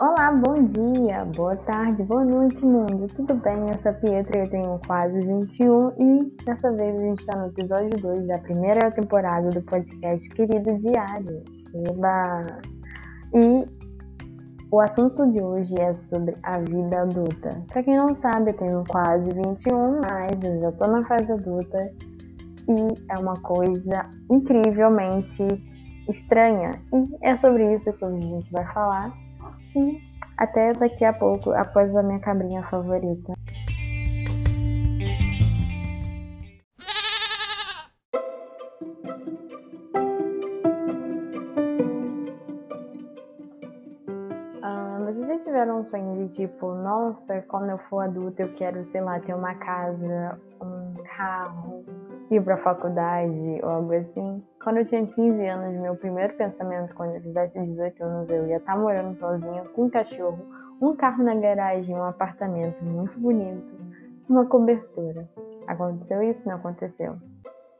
Olá, bom dia, boa tarde, boa noite, mundo. Tudo bem? Eu sou a Pietra, eu tenho quase 21 e dessa vez a gente está no episódio 2 da primeira temporada do podcast Querido Diário. Eba! E o assunto de hoje é sobre a vida adulta. Para quem não sabe, eu tenho quase 21, mas eu já estou na fase adulta e é uma coisa incrivelmente estranha. E é sobre isso que a gente vai falar e até daqui a pouco, após a minha cabrinha favorita. Ah, tiveram um sonho de tipo, nossa, quando eu for adulta eu quero, sei lá, ter uma casa, um carro, ir pra faculdade ou algo assim? Quando eu tinha 15 anos, meu primeiro pensamento, quando eu fizesse 18 anos, eu ia estar tá morando sozinha, com um cachorro, um carro na garagem, um apartamento muito bonito, uma cobertura. Aconteceu isso? Não aconteceu.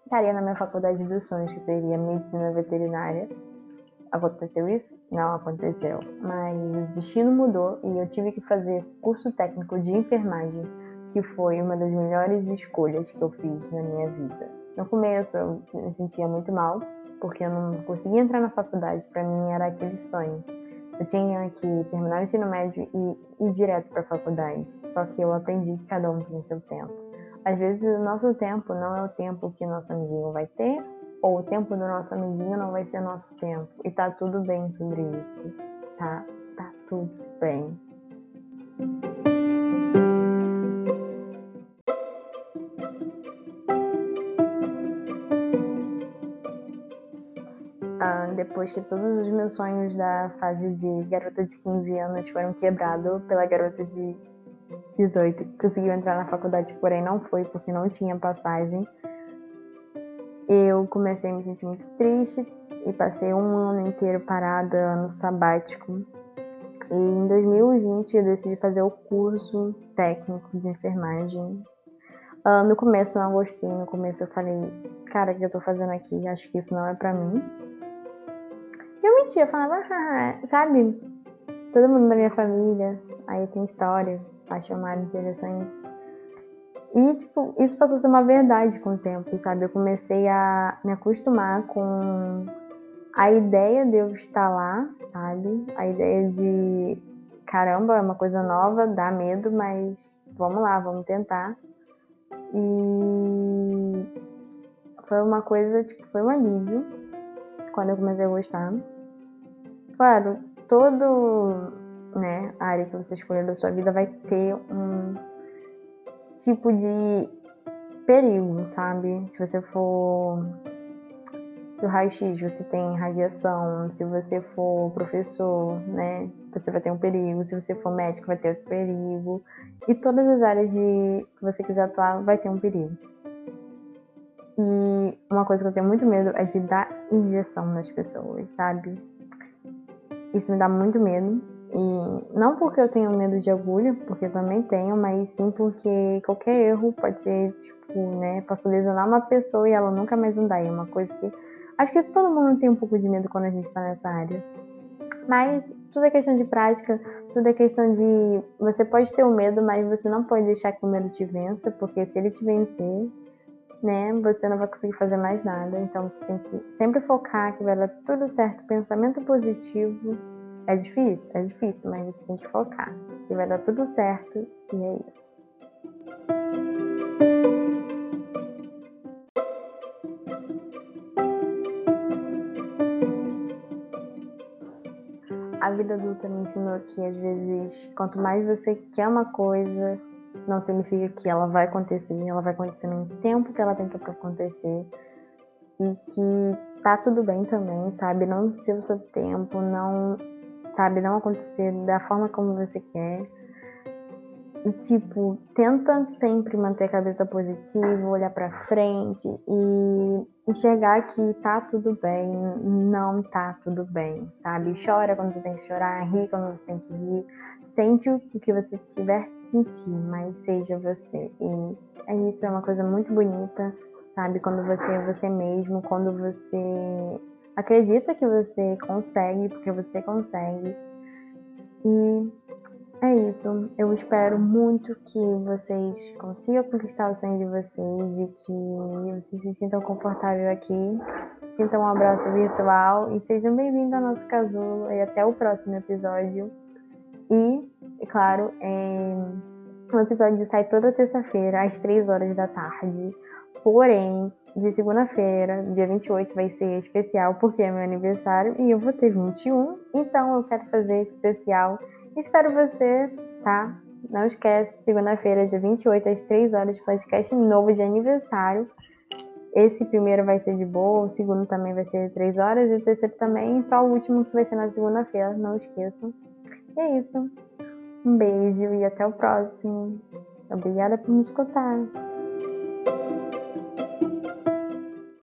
Estaria na minha faculdade dos sonhos, que seria medicina veterinária. Aconteceu isso? Não aconteceu. Mas o destino mudou e eu tive que fazer curso técnico de enfermagem, que foi uma das melhores escolhas que eu fiz na minha vida. No começo eu me sentia muito mal, porque eu não conseguia entrar na faculdade, para mim era aquele sonho. Eu tinha que terminar o ensino médio e ir direto para a faculdade. Só que eu aprendi que cada um tem o seu tempo. Às vezes o nosso tempo não é o tempo que nosso amiguinho vai ter, ou o tempo do nosso amiguinho não vai ser nosso tempo. E tá tudo bem sobre isso. Tá, tá tudo bem. Depois que todos os meus sonhos da fase de garota de 15 anos foram quebrados pela garota de 18 que conseguiu entrar na faculdade, porém não foi porque não tinha passagem. Eu comecei a me sentir muito triste e passei um ano inteiro parada no sabático. E em 2020 eu decidi fazer o curso técnico de enfermagem. Uh, no começo eu não gostei, no começo eu falei, cara, o que eu tô fazendo aqui? Acho que isso não é pra mim mentia, falava, ah, sabe? Todo mundo da minha família, aí tem história, mais interessante. E, tipo, isso passou a ser uma verdade com o tempo, sabe? Eu comecei a me acostumar com a ideia de eu estar lá, sabe? A ideia de, caramba, é uma coisa nova, dá medo, mas vamos lá, vamos tentar. E foi uma coisa, tipo, foi um alívio quando eu comecei a gostar. Claro, todo né, área que você escolher da sua vida vai ter um tipo de perigo, sabe? Se você for do raio-x, você tem radiação. Se você for professor, né, você vai ter um perigo. Se você for médico, vai ter outro perigo. E todas as áreas de que você quiser atuar, vai ter um perigo. E uma coisa que eu tenho muito medo é de dar injeção nas pessoas, sabe? Isso me dá muito medo. E não porque eu tenho medo de agulha, porque eu também tenho, mas sim porque qualquer erro pode ser, tipo, né, posso lesionar uma pessoa e ela nunca mais andar. É uma coisa que. Acho que todo mundo tem um pouco de medo quando a gente tá nessa área. Mas tudo é questão de prática, tudo é questão de. Você pode ter o medo, mas você não pode deixar que o medo te vença, porque se ele te vencer, né, você não vai conseguir fazer mais nada. Então você tem que sempre focar que vai dar tudo certo. Pensamento positivo é difícil, é difícil, mas você tem que focar que vai dar tudo certo e é isso. A vida adulta me ensinou que às vezes, quanto mais você quer uma coisa, não significa que ela vai acontecer, ela vai acontecer no tempo que ela tem que acontecer e que tá tudo bem também, sabe? Não ser o seu tempo, não, sabe, não acontecer da forma como você quer. E, tipo, tenta sempre manter a cabeça positiva, olhar para frente e enxergar que tá tudo bem, não tá tudo bem, sabe? Chora quando você tem que chorar, ri quando você tem que rir, Sente o que você tiver que sentir, mas seja você. E é isso, é uma coisa muito bonita, sabe? Quando você é você mesmo, quando você acredita que você consegue, porque você consegue. E é isso. Eu espero muito que vocês consigam conquistar o sonho de vocês e que vocês se sintam confortáveis aqui. Sintam um abraço virtual e sejam bem-vindos ao nosso casulo e até o próximo episódio. E, é claro, é... o episódio sai toda terça-feira, às 3 horas da tarde. Porém, de segunda-feira, dia 28, vai ser especial porque é meu aniversário e eu vou ter 21. Então eu quero fazer especial. Espero você, tá? Não esquece, segunda-feira, dia 28, às 3 horas, podcast novo de aniversário. Esse primeiro vai ser de boa, o segundo também vai ser 3 horas e o terceiro também, só o último que vai ser na segunda-feira, não esqueçam. É isso. Um beijo e até o próximo. Obrigada por me escutar.